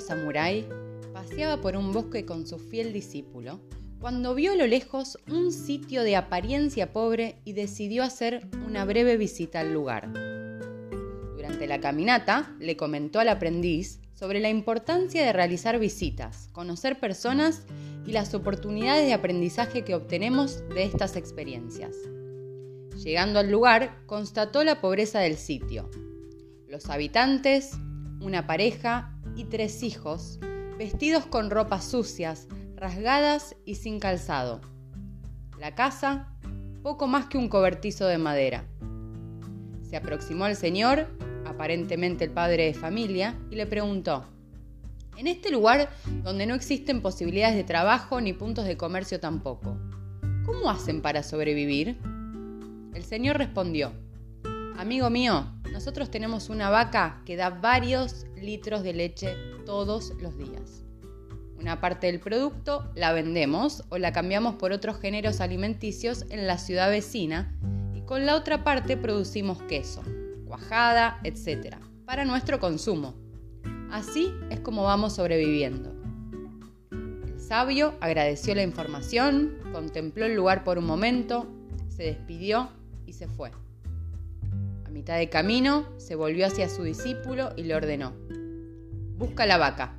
samurái paseaba por un bosque con su fiel discípulo cuando vio a lo lejos un sitio de apariencia pobre y decidió hacer una breve visita al lugar. Durante la caminata le comentó al aprendiz sobre la importancia de realizar visitas, conocer personas y las oportunidades de aprendizaje que obtenemos de estas experiencias. Llegando al lugar, constató la pobreza del sitio. Los habitantes, una pareja y tres hijos, vestidos con ropas sucias, rasgadas y sin calzado. La casa, poco más que un cobertizo de madera. Se aproximó al señor, aparentemente el padre de familia, y le preguntó, en este lugar donde no existen posibilidades de trabajo ni puntos de comercio tampoco, ¿cómo hacen para sobrevivir? El señor respondió, Amigo mío, nosotros tenemos una vaca que da varios litros de leche todos los días. Una parte del producto la vendemos o la cambiamos por otros géneros alimenticios en la ciudad vecina y con la otra parte producimos queso, cuajada, etc., para nuestro consumo. Así es como vamos sobreviviendo. El sabio agradeció la información, contempló el lugar por un momento, se despidió y se fue. A mitad de camino se volvió hacia su discípulo y le ordenó, busca la vaca,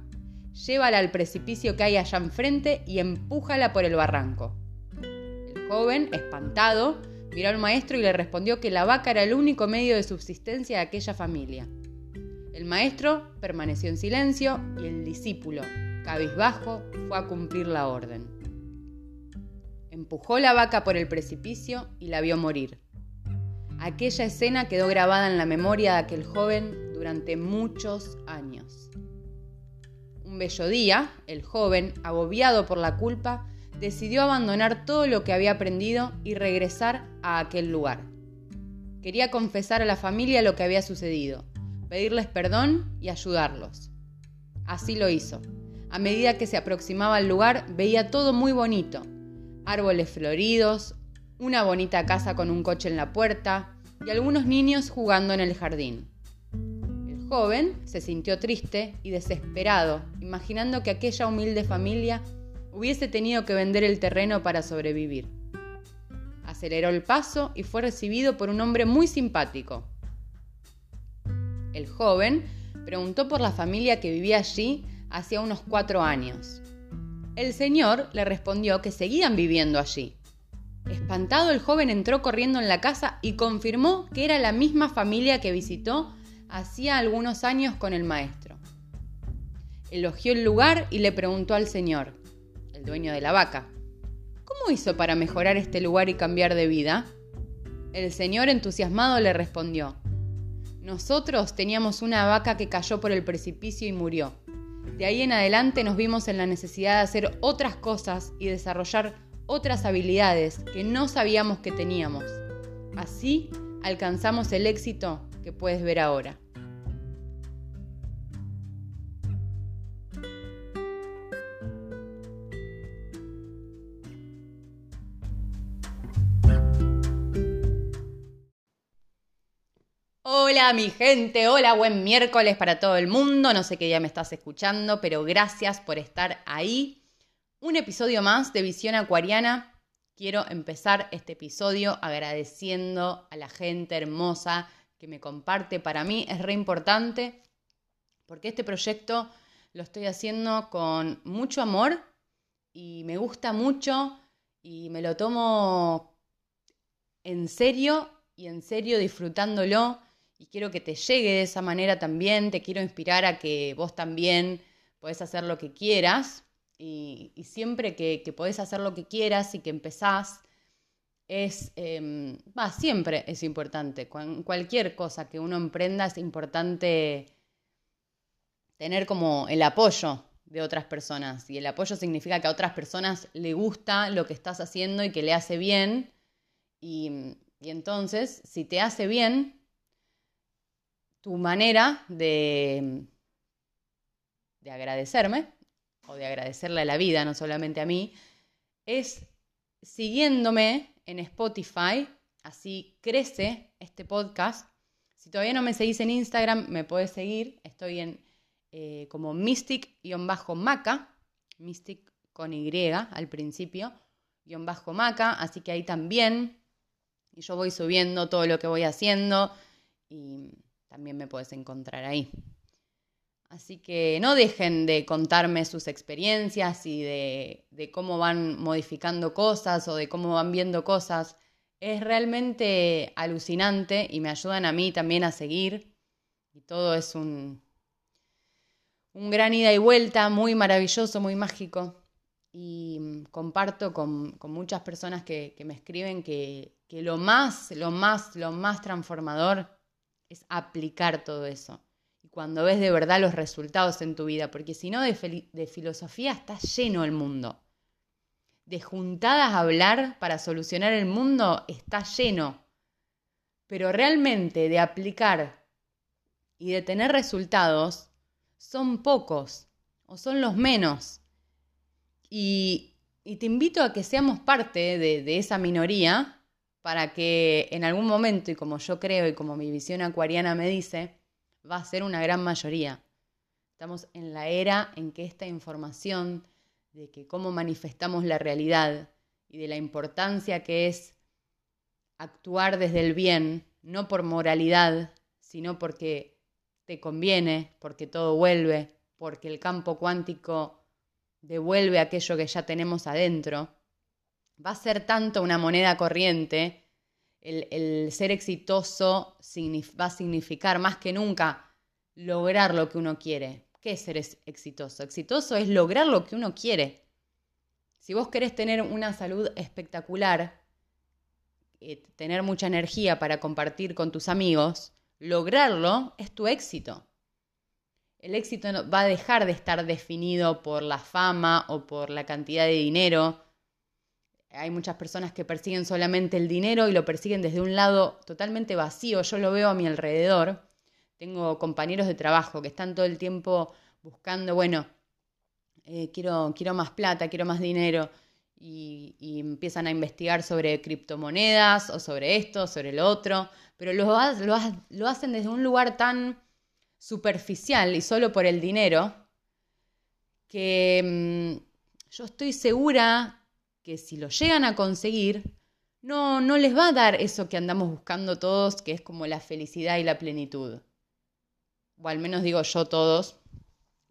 llévala al precipicio que hay allá enfrente y empújala por el barranco. El joven, espantado, miró al maestro y le respondió que la vaca era el único medio de subsistencia de aquella familia. El maestro permaneció en silencio y el discípulo, cabizbajo, fue a cumplir la orden. Empujó la vaca por el precipicio y la vio morir. Aquella escena quedó grabada en la memoria de aquel joven durante muchos años. Un bello día, el joven, agobiado por la culpa, decidió abandonar todo lo que había aprendido y regresar a aquel lugar. Quería confesar a la familia lo que había sucedido, pedirles perdón y ayudarlos. Así lo hizo. A medida que se aproximaba al lugar, veía todo muy bonito. Árboles floridos, una bonita casa con un coche en la puerta y algunos niños jugando en el jardín. El joven se sintió triste y desesperado, imaginando que aquella humilde familia hubiese tenido que vender el terreno para sobrevivir. Aceleró el paso y fue recibido por un hombre muy simpático, el joven preguntó por la familia que vivía allí hacía unos cuatro años. El señor le respondió que seguían viviendo allí. Espantado, el joven entró corriendo en la casa y confirmó que era la misma familia que visitó hacía algunos años con el maestro. Elogió el lugar y le preguntó al señor, el dueño de la vaca, ¿cómo hizo para mejorar este lugar y cambiar de vida? El señor entusiasmado le respondió, nosotros teníamos una vaca que cayó por el precipicio y murió. De ahí en adelante nos vimos en la necesidad de hacer otras cosas y desarrollar otras habilidades que no sabíamos que teníamos. Así alcanzamos el éxito que puedes ver ahora. Hola mi gente, hola, buen miércoles para todo el mundo. No sé qué día me estás escuchando, pero gracias por estar ahí. Un episodio más de Visión Acuariana. Quiero empezar este episodio agradeciendo a la gente hermosa que me comparte. Para mí es re importante porque este proyecto lo estoy haciendo con mucho amor y me gusta mucho y me lo tomo en serio y en serio disfrutándolo y quiero que te llegue de esa manera también, te quiero inspirar a que vos también podés hacer lo que quieras y, siempre que, que, podés hacer lo que quieras y que empezás, es, eh, siempre es importante, cualquier cosa que uno emprenda es importante tener como el apoyo de otras personas. Y el apoyo significa que a otras personas le gusta lo que estás haciendo y que le hace bien. Y, y entonces si te hace bien tu manera de, de agradecerme, o de agradecerle a la vida, no solamente a mí, es siguiéndome en Spotify, así crece este podcast. Si todavía no me seguís en Instagram, me puedes seguir, estoy en eh, como mystic-maca, mystic con Y al principio, guion bajo maca, así que ahí también. Y yo voy subiendo todo lo que voy haciendo y también me puedes encontrar ahí. Así que no dejen de contarme sus experiencias y de, cómo van modificando cosas o de cómo van viendo cosas. Es realmente alucinante y me ayudan a mí también a seguir. Y todo es un, un gran ida y vuelta, muy maravilloso, muy mágico. Y mm, comparto con, muchas personas que, me escriben que, lo más, lo más, lo más transformador es aplicar todo eso. Y cuando ves de verdad los resultados en tu vida, porque si no, de, de filosofía está lleno el mundo. De juntadas a hablar para solucionar el mundo está lleno. Pero realmente de aplicar y de tener resultados, son pocos o son los menos. Y, te invito a que seamos parte de, esa minoría para que en algún momento, y como yo creo y como mi visión acuariana me dice, va a ser una gran mayoría. Estamos en la era en que esta información de que cómo manifestamos la realidad y de la importancia que es actuar desde el bien, no por moralidad, sino porque te conviene, porque todo vuelve, porque el campo cuántico devuelve aquello que ya tenemos adentro, va a ser tanto una moneda corriente, el, ser exitoso va a significar más que nunca lograr lo que uno quiere. ¿Qué es ser exitoso? Exitoso es lograr lo que uno quiere. Si vos querés tener una salud espectacular, eh, tener mucha energía para compartir con tus amigos, lograrlo es tu éxito. El éxito va a dejar de estar definido por la fama o por la cantidad de dinero. Hay muchas personas que persiguen solamente el dinero y lo persiguen desde un lado totalmente vacío. Yo lo veo a mi alrededor. Tengo compañeros de trabajo que están todo el tiempo buscando, bueno, eh, quiero, quiero más plata, quiero más dinero. Y, empiezan a investigar sobre criptomonedas o sobre esto, sobre lo otro, pero lo, lo, hacen desde un lugar tan superficial y solo por el dinero que mm, yo estoy segura que si lo llegan a conseguir, no, no les va a dar eso que andamos buscando todos, que es como la felicidad y la plenitud. O al menos digo yo todos,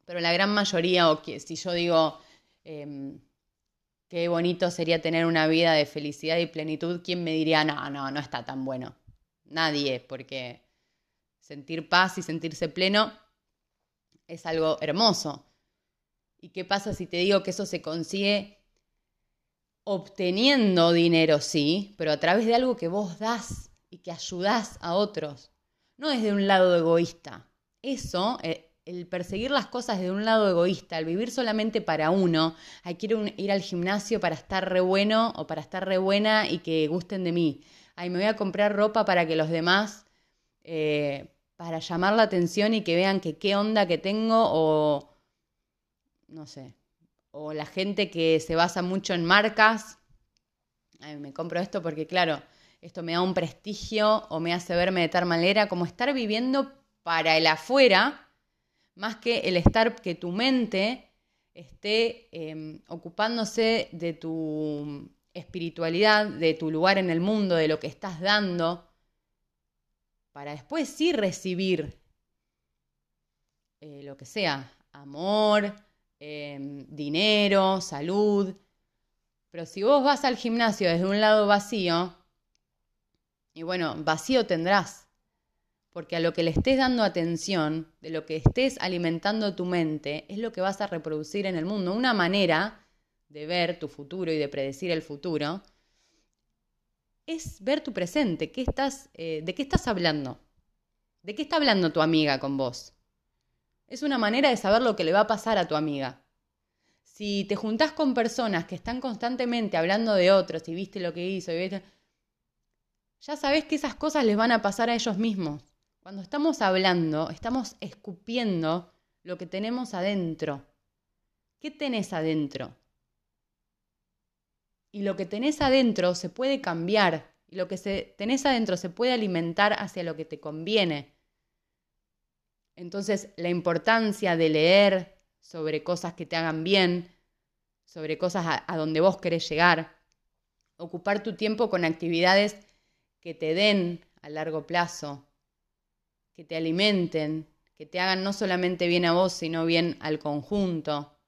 pero la gran mayoría, o que si yo digo em, qué bonito sería tener una vida de felicidad y plenitud, ¿quién me diría, no, no, no está tan bueno? nadie, porque sentir paz y sentirse pleno es algo hermoso. ¿Y qué pasa si te digo que eso se consigue obteniendo dinero, sí, pero a través de algo que vos das y que ayudás a otros? No desde un lado egoísta. Eso, eh, el perseguir las cosas de un lado egoísta, el vivir solamente para uno, hay quiero ir al gimnasio para estar re bueno o para estar re buena y que gusten de mí ay, me voy a comprar ropa para que los demás, eh, para llamar la atención y que vean que qué onda que tengo o, no sé, o la gente que se basa mucho en marcas, ay, me compro esto porque claro, esto me da un prestigio o me hace verme de tal manera, como estar viviendo para el afuera, más que el estar, que tu mente esté em, ocupándose de tu espiritualidad, de tu lugar en el mundo, de lo que estás dando, para después sí recibir eh, lo que sea, amor, em, dinero, salud. Pero si vos vas al gimnasio desde un lado vacío, y bueno, vacío tendrás, porque a lo que le estés dando atención, de lo que estés alimentando tu mente, es lo que vas a reproducir en el mundo. Una manera de ver tu futuro y de predecir el futuro, es ver tu presente. ¿Qué estás, eh, ¿De qué estás hablando? ¿De qué está hablando tu amiga con vos? Es una manera de saber lo que le va a pasar a tu amiga. Si te juntás con personas que están constantemente hablando de otros y viste lo que hizo, y ya sabes que esas cosas les van a pasar a ellos mismos. Cuando estamos hablando, estamos escupiendo lo que tenemos adentro. ¿Qué tenés adentro? y lo que tenés adentro se puede cambiar y lo que tenés adentro se puede alimentar hacia lo que te conviene. Entonces, la importancia de leer sobre cosas que te hagan bien, sobre cosas a, donde vos querés llegar, ocupar tu tiempo con actividades que te den a largo plazo, que te alimenten, que te hagan no solamente bien a vos, sino bien al conjunto.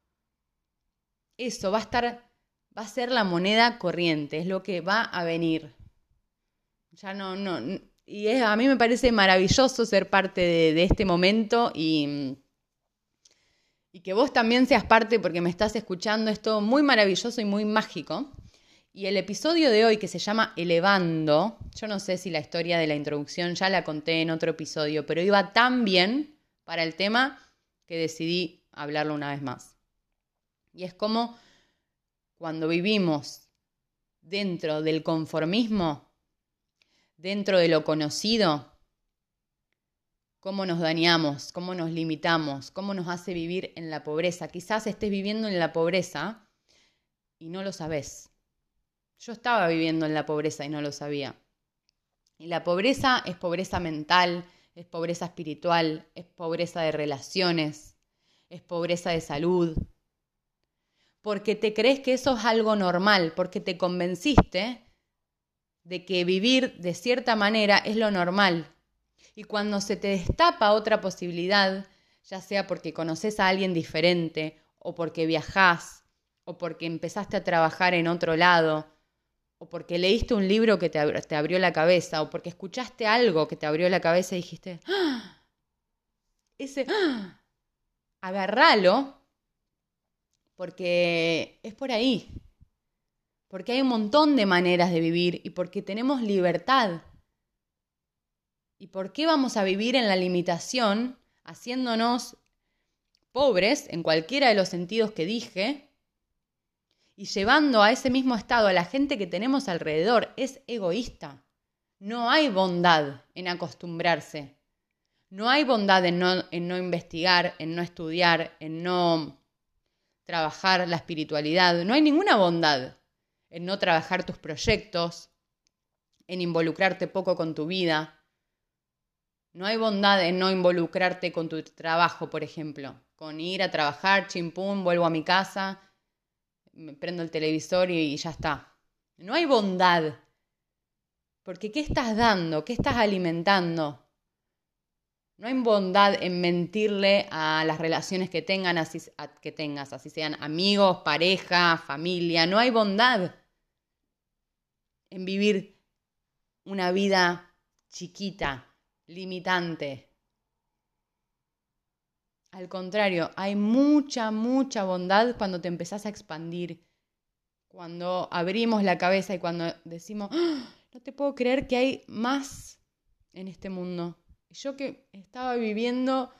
Eso va a estar, va a ser la moneda corriente, es lo que va a venir. Ya no, no, y a mí me parece maravilloso ser parte de, este momento y, y que vos también seas parte porque me estás escuchando. Es todo muy maravilloso y muy mágico. Y el episodio de hoy que se llama Elevando, yo no sé si la historia de la introducción ya la conté en otro episodio, pero iba tan bien para el tema que decidí hablarlo una vez más. Y es como cuando vivimos dentro del conformismo, dentro de lo conocido, cómo nos dañamos, cómo nos limitamos, cómo nos hace vivir en la pobreza. Quizás estés viviendo en la pobreza y no lo sabes. Yo estaba viviendo en la pobreza y no lo sabía. Y la pobreza es pobreza mental, es pobreza espiritual, es pobreza de relaciones, es pobreza de salud. Porque te crees que eso es algo normal, porque te convenciste de que vivir de cierta manera es lo normal. Y cuando se te destapa otra posibilidad, ya sea porque conoces a alguien diferente, o porque viajás, o porque empezaste a trabajar en otro lado, o porque leíste un libro que te, abrió la cabeza, o porque escuchaste algo que te abrió la cabeza y dijiste, ¡Ah! ese, ¡Ah! agarralo, porque es por ahí porque hay un montón de maneras de vivir y porque tenemos libertad. ¿Y por qué vamos a vivir en la limitación haciéndonos pobres en cualquiera de los sentidos que dije y llevando a ese mismo estado a la gente que tenemos alrededor? Es egoísta. No hay bondad en acostumbrarse. No hay bondad en no, en no investigar, en no estudiar, en no trabajar la espiritualidad. No hay ninguna bondad en no trabajar tus proyectos, en involucrarte poco con tu vida. No hay bondad en no involucrarte con tu trabajo, por ejemplo, con ir a trabajar, chimpún, vuelvo a mi casa, me prendo el televisor y, ya está. No hay bondad. Porque ¿qué estás dando? ¿Qué estás alimentando? No hay bondad en mentirle a las relaciones que, tengan, así, que tengas, así sean amigos, pareja, familia. No hay bondad en vivir una vida chiquita, limitante. Al contrario, hay mucha, mucha bondad cuando te empezás a expandir, cuando abrimos la cabeza y cuando decimos, ¡Ah! no te puedo creer que hay más en este mundo. Yo que estaba viviendo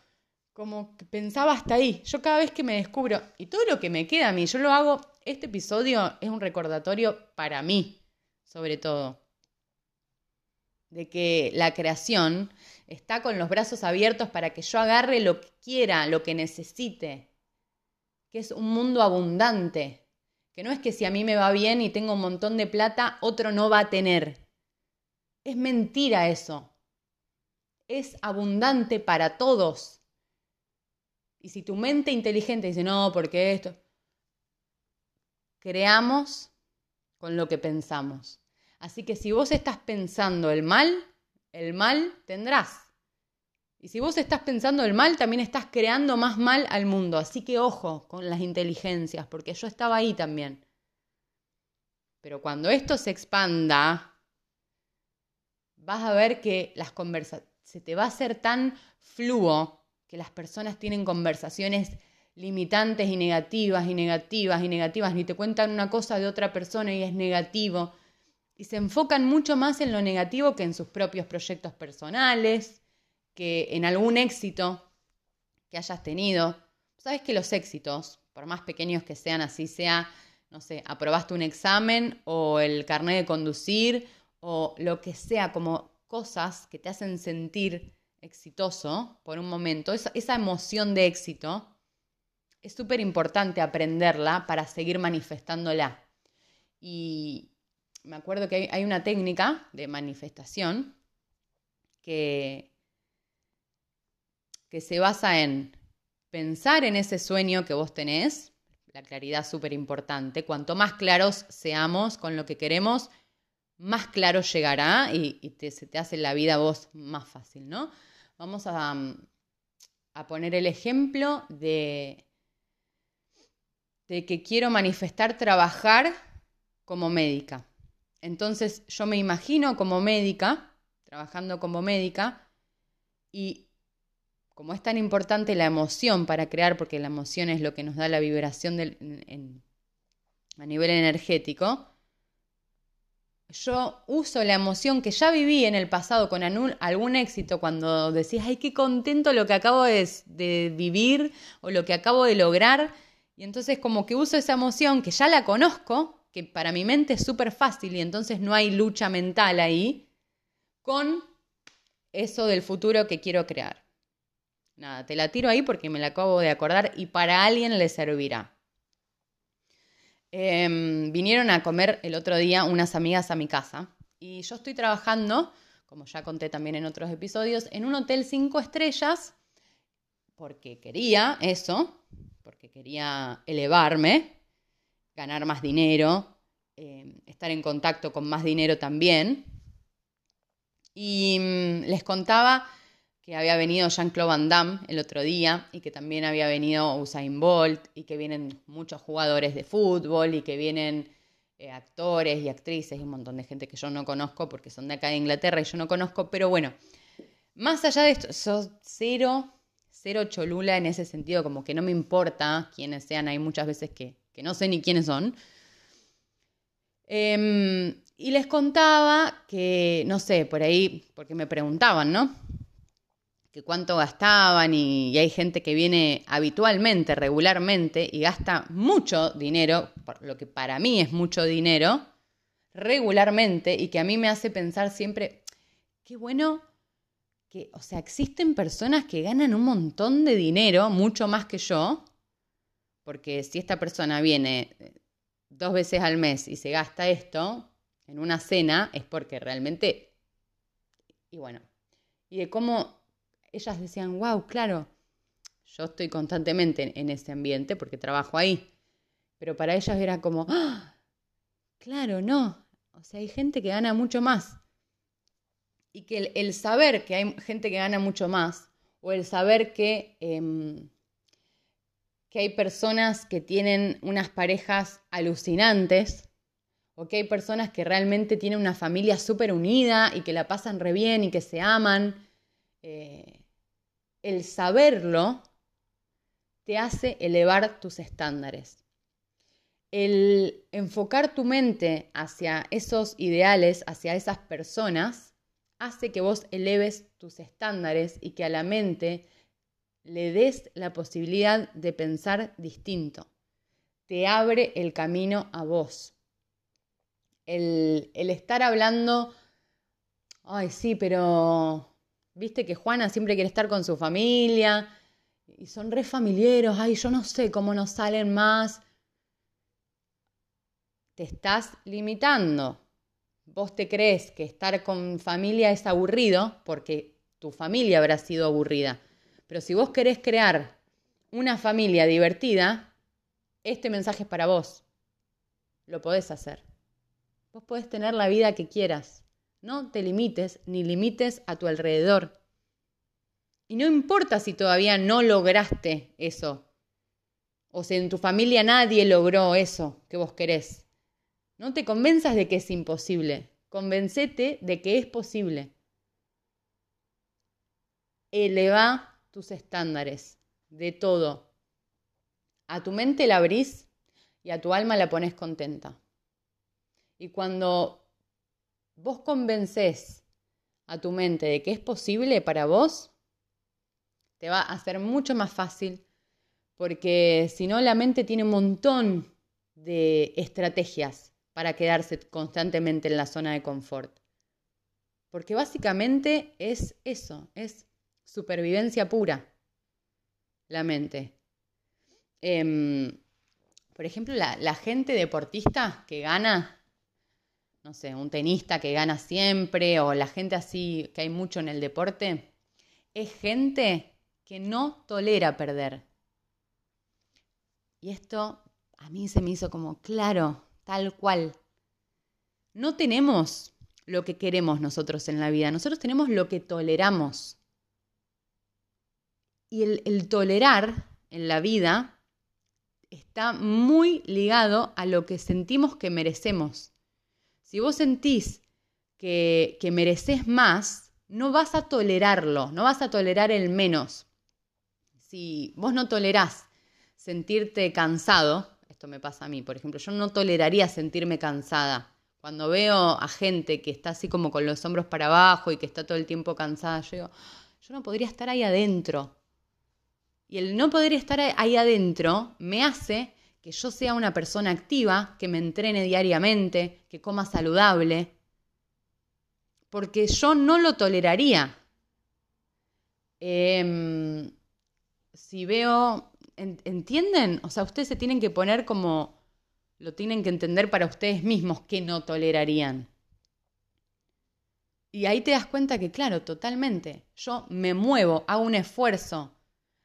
como que pensaba hasta ahí, yo cada vez que me descubro, y todo lo que me queda a mí, yo lo hago, este episodio es un recordatorio para mí, sobre todo, de que la creación está con los brazos abiertos para que yo agarre lo que quiera, lo que necesite, que es un mundo abundante, que no es que si a mí me va bien y tengo un montón de plata, otro no va a tener. Es mentira eso. Es abundante para todos. Y si tu mente inteligente dice, no, porque esto, creamos con lo que pensamos. Así que si vos estás pensando el mal, el mal tendrás. Y si vos estás pensando el mal, también estás creando más mal al mundo. Así que ojo con las inteligencias, porque yo estaba ahí también. Pero cuando esto se expanda, vas a ver que las conversaciones, se te va a hacer tan fluo que las personas tienen conversaciones limitantes y negativas y negativas y negativas, ni te cuentan una cosa de otra persona y es negativo y se enfocan mucho más en lo negativo que en sus propios proyectos personales, que en algún éxito que hayas tenido. Sabes que los éxitos, por más pequeños que sean, así sea, no sé, aprobaste un examen o el carnet de conducir o lo que sea, como cosas que te hacen sentir exitoso por un momento, esa, esa emoción de éxito, es súper importante aprenderla para seguir manifestándola. Y, me acuerdo que hay, una técnica de manifestación que, que se basa en pensar en ese sueño que vos tenés, la claridad súper importante, cuanto más claros seamos con lo que queremos, más claro llegará y, se te hace la vida a vos más fácil, ¿no? Vamos a, a poner el ejemplo de, de que quiero manifestar trabajar como médica. Entonces yo me imagino como médica, trabajando como médica, y como es tan importante la emoción para crear, porque la emoción es lo que nos da la vibración a nivel energético, yo uso la emoción que ya viví en el pasado con algún éxito cuando decís, ay, qué contento lo que acabo de vivir o lo que acabo de lograr. Y entonces como que uso esa emoción que ya la conozco, que para mi mente es súper fácil y entonces no hay lucha mental ahí, con eso del futuro que quiero crear. Nada, te la tiro ahí porque me la acabo de acordar y para alguien le servirá. Em, vinieron a comer el otro día unas amigas a mi casa y yo estoy trabajando, como ya conté también en otros episodios, en un hotel cinco estrellas porque quería eso, porque quería elevarme, ganar más dinero, em, estar en contacto con más dinero también. Y mm, les contaba que había venido Jean-Claude Van Damme el otro día y que también había venido Usain Bolt y que vienen muchos jugadores de fútbol y que vienen eh, actores y actrices y un montón de gente que yo no conozco porque son de acá de Inglaterra y yo no conozco, pero bueno, más allá de esto, sos cero, cero cholula en ese sentido, como que no me importa quiénes sean, hay muchas veces que, que no sé ni quiénes son. Em, y les contaba que, no sé, por ahí, porque me preguntaban, ¿no? que cuánto gastaban y, hay gente que viene habitualmente, regularmente y gasta mucho dinero, por lo que para mí es mucho dinero, regularmente y que a mí me hace pensar siempre, qué bueno que, o sea, existen personas que ganan un montón de dinero, mucho más que yo, porque si esta persona viene eh, dos veces al mes y se gasta esto en una cena, es porque realmente, y bueno, y de cómo ellas decían, wow, claro, yo estoy constantemente en ese ambiente porque trabajo ahí. Pero para ellas era como, ¡Ah! claro, no. O sea, hay gente que gana mucho más. Y que el, saber que hay gente que gana mucho más, o el saber que, em, que hay personas que tienen unas parejas alucinantes, o que hay personas que realmente tienen una familia súper unida y que la pasan re bien y que se aman, eh, el saberlo te hace elevar tus estándares. El enfocar tu mente hacia esos ideales, hacia esas personas, hace que vos eleves tus estándares y que a la mente le des la posibilidad de pensar distinto. Te abre el camino a vos. El, el estar hablando, ay sí, pero Viste que Juana siempre quiere estar con su familia y son re familiares. Ay, yo no sé cómo nos salen más. Te estás limitando. Vos te crees que estar con familia es aburrido porque tu familia habrá sido aburrida. Pero si vos querés crear una familia divertida, este mensaje es para vos. Lo podés hacer. Vos podés tener la vida que quieras. No te limites ni limites a tu alrededor. Y no importa si todavía no lograste eso, o si en tu familia nadie logró eso que vos querés. No te convenzas de que es imposible, convencete de que es posible. Eleva tus estándares de todo. A tu mente la abrís y a tu alma la pones contenta. Y cuando vos convences a tu mente de que es posible para vos, te va a ser mucho más fácil, porque si no, la mente tiene un montón de estrategias para quedarse constantemente en la zona de confort. Porque básicamente es eso, es supervivencia pura, la mente. Em, por ejemplo, la gente deportista que gana no sé, un tenista que gana siempre o la gente así que hay mucho en el deporte, es gente que no tolera perder. Y esto a mí se me hizo como claro, tal cual. No tenemos lo que queremos nosotros en la vida, nosotros tenemos lo que toleramos. Y el, tolerar en la vida está muy ligado a lo que sentimos que merecemos. Si vos sentís que, que mereces más, no vas a tolerarlo, no vas a tolerar el menos. Si vos no tolerás sentirte cansado, esto me pasa a mí, por ejemplo, yo no toleraría sentirme cansada. Cuando veo a gente que está así como con los hombros para abajo y que está todo el tiempo cansada, yo digo, yo no podría estar ahí adentro. Y el no poder estar ahí adentro me hace que yo sea una persona activa, que me entrene diariamente, que coma saludable, porque yo no lo toleraría. Em, si veo, ¿entienden? O sea, ustedes se tienen que poner como, lo tienen que entender para ustedes mismos que no tolerarían. Y ahí te das cuenta que, claro, totalmente, yo me muevo, hago un esfuerzo,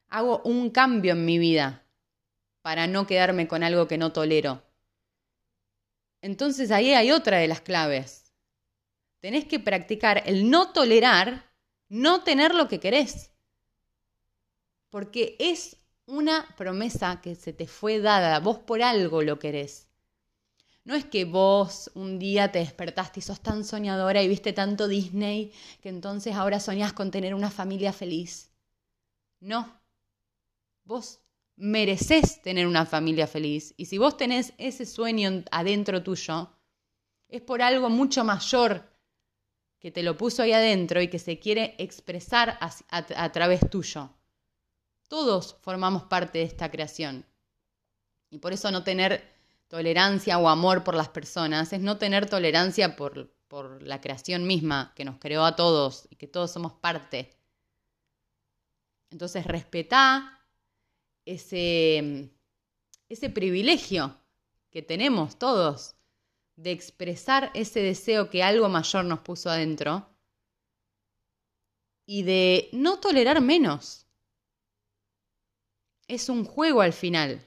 hago un cambio en mi vida para no quedarme con algo que no tolero. Entonces ahí hay otra de las claves. Tenés que practicar el no tolerar, no tener lo que querés. Porque es una promesa que se te fue dada, vos por algo lo querés. No es que vos un día te despertaste y sos tan soñadora y viste tanto Disney que entonces ahora soñás con tener una familia feliz. No. Vos mereces tener una familia feliz. Y si vos tenés ese sueño adentro tuyo, es por algo mucho mayor que te lo puso ahí adentro y que se quiere expresar a, través tuyo. Todos formamos parte de esta creación. Y por eso no tener tolerancia o amor por las personas es no tener tolerancia por, por la creación misma que nos creó a todos y que todos somos parte. Entonces respetá ese, ese privilegio que tenemos todos de expresar ese deseo que algo mayor nos puso adentro y de no tolerar menos. Es un juego al final.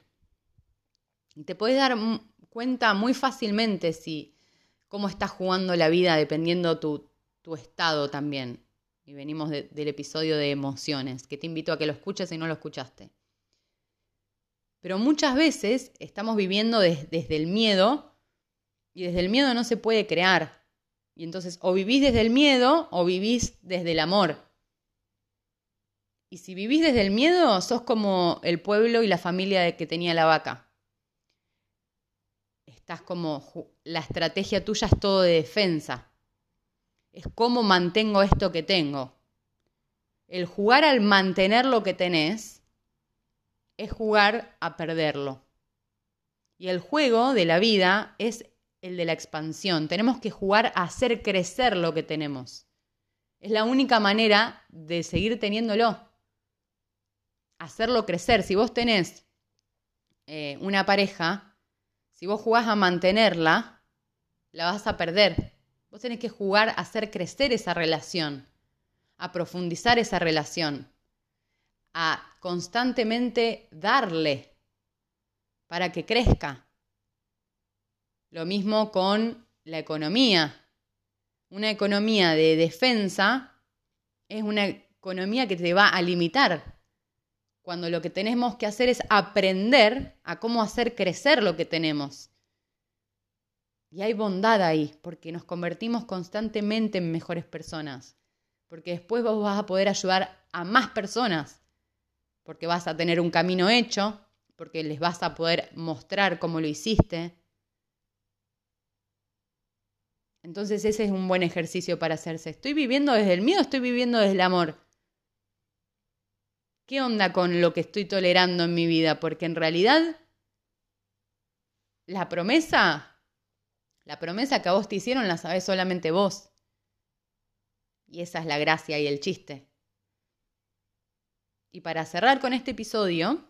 Y te puedes dar cuenta muy fácilmente si cómo estás jugando la vida dependiendo tu, tu estado también. Y venimos del episodio de emociones, que te invito a que lo escuches si no lo escuchaste. Pero muchas veces estamos viviendo desde el miedo y desde el miedo no se puede crear. Y entonces o vivís desde el miedo o vivís desde el amor. Y si vivís desde el miedo, sos como el pueblo y la familia que tenía la vaca. Estás como, la estrategia tuya es todo de defensa. Es cómo mantengo esto que tengo. El jugar al mantener lo que tenés es jugar a perderlo. Y el juego de la vida es el de la expansión. Tenemos que jugar a hacer crecer lo que tenemos. Es la única manera de seguir teniéndolo. Hacerlo crecer. Si vos tenés eh, una pareja, si vos jugás a mantenerla, la vas a perder. Vos tenés que jugar a hacer crecer esa relación, a profundizar esa relación a constantemente darle para que crezca. Lo mismo con la economía. Una economía de defensa es una economía que te va a limitar, cuando lo que tenemos que hacer es aprender a cómo hacer crecer lo que tenemos. Y hay bondad ahí, porque nos convertimos constantemente en mejores personas, porque después vos vas a poder ayudar a más personas porque vas a tener un camino hecho, porque les vas a poder mostrar cómo lo hiciste. Entonces ese es un buen ejercicio para hacerse. ¿Estoy viviendo desde el miedo o estoy viviendo desde el amor? ¿Qué onda con lo que estoy tolerando en mi vida? Porque en realidad la promesa, la promesa que a vos te hicieron la sabes solamente vos. Y esa es la gracia y el chiste. Y para cerrar con este episodio,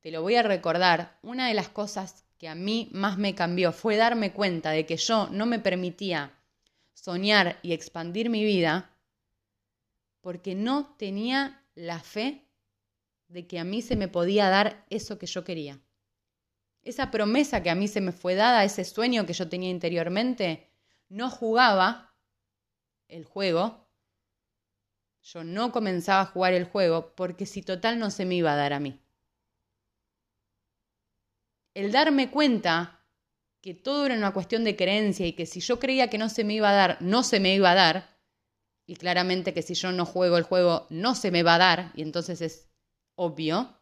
te lo voy a recordar, una de las cosas que a mí más me cambió fue darme cuenta de que yo no me permitía soñar y expandir mi vida porque no tenía la fe de que a mí se me podía dar eso que yo quería. Esa promesa que a mí se me fue dada, ese sueño que yo tenía interiormente, no jugaba el juego, yo no comenzaba a jugar el juego porque si total no se me iba a dar a mí. El darme cuenta que todo era una cuestión de creencia y que si yo creía que no se me iba a dar, no se me iba a dar, y claramente que si yo no juego el juego, no se me va a dar, y entonces es obvio,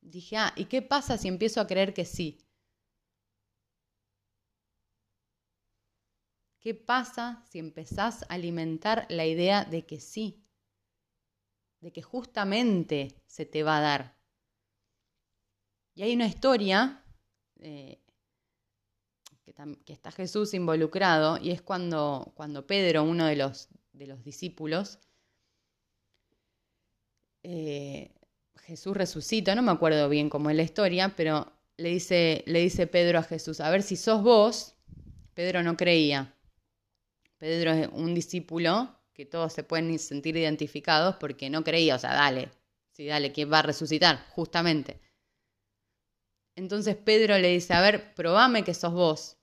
dije, ah, ¿y qué pasa si empiezo a creer que sí? ¿Qué pasa si empezás a alimentar la idea de que sí? De que justamente se te va a dar. Y hay una historia eh, que, está Jesús involucrado y es cuando, cuando Pedro, uno de los, de los discípulos, eh, Jesús resucita, no me acuerdo bien cómo es la historia, pero le dice, le dice Pedro a Jesús, a ver si sos vos, Pedro no creía. Pedro es un discípulo que todos se pueden sentir identificados porque no creía, o sea, dale, sí, dale, ¿quién va a resucitar? Justamente. Entonces Pedro le dice, a ver, probame que sos vos.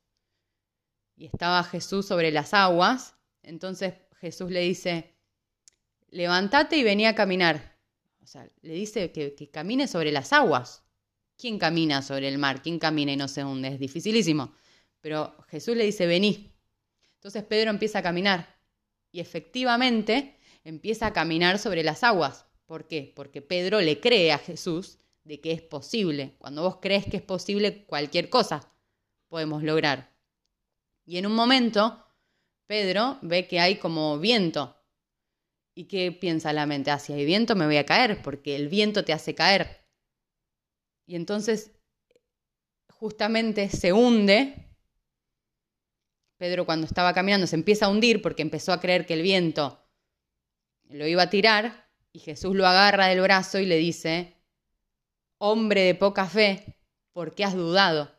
Y estaba Jesús sobre las aguas, entonces Jesús le dice, levántate y vení a caminar. O sea, le dice que, camine sobre las aguas. ¿Quién camina sobre el mar? ¿Quién camina y no se hunde? Es dificilísimo. Pero Jesús le dice, vení. Entonces Pedro empieza a caminar y efectivamente empieza a caminar sobre las aguas. ¿Por qué? Porque Pedro le cree a Jesús de que es posible. Cuando vos crees que es posible, cualquier cosa podemos lograr. Y en un momento, Pedro ve que hay como viento. ¿Y qué piensa la mente? Ah, si hay viento me voy a caer, porque el viento te hace caer. Y entonces, justamente se hunde Pedro cuando estaba caminando se empieza a hundir porque empezó a creer que el viento lo iba a tirar y Jesús lo agarra del brazo y le dice, hombre de poca fe, ¿por qué has dudado?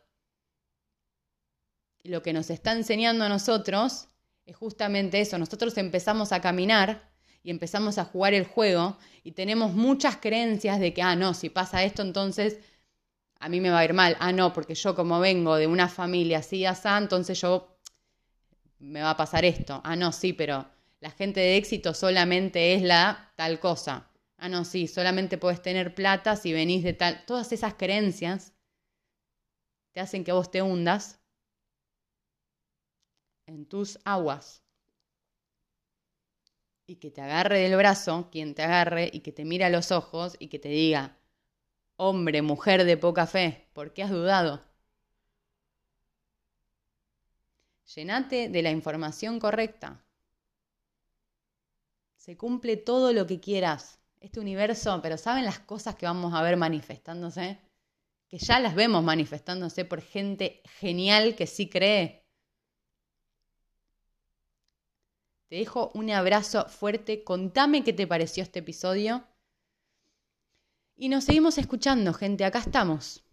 Y lo que nos está enseñando a nosotros es justamente eso, nosotros empezamos a caminar y empezamos a jugar el juego y tenemos muchas creencias de que, ah, no, si pasa esto, entonces a mí me va a ir mal. Ah, no, porque yo como vengo de una familia así, así, entonces yo me va a pasar esto. Ah, no, sí, pero la gente de éxito solamente es la tal cosa. Ah, no, sí, solamente puedes tener plata si venís de tal. Todas esas creencias te hacen que vos te hundas en tus aguas. Y que te agarre del brazo, quien te agarre, y que te mire a los ojos y que te diga, hombre, mujer de poca fe, ¿por qué has dudado? Llenate de la información correcta. Se cumple todo lo que quieras. Este universo, pero ¿saben las cosas que vamos a ver manifestándose? Que ya las vemos manifestándose por gente genial que sí cree. Te dejo un abrazo fuerte. Contame qué te pareció este episodio. Y nos seguimos escuchando, gente. Acá estamos.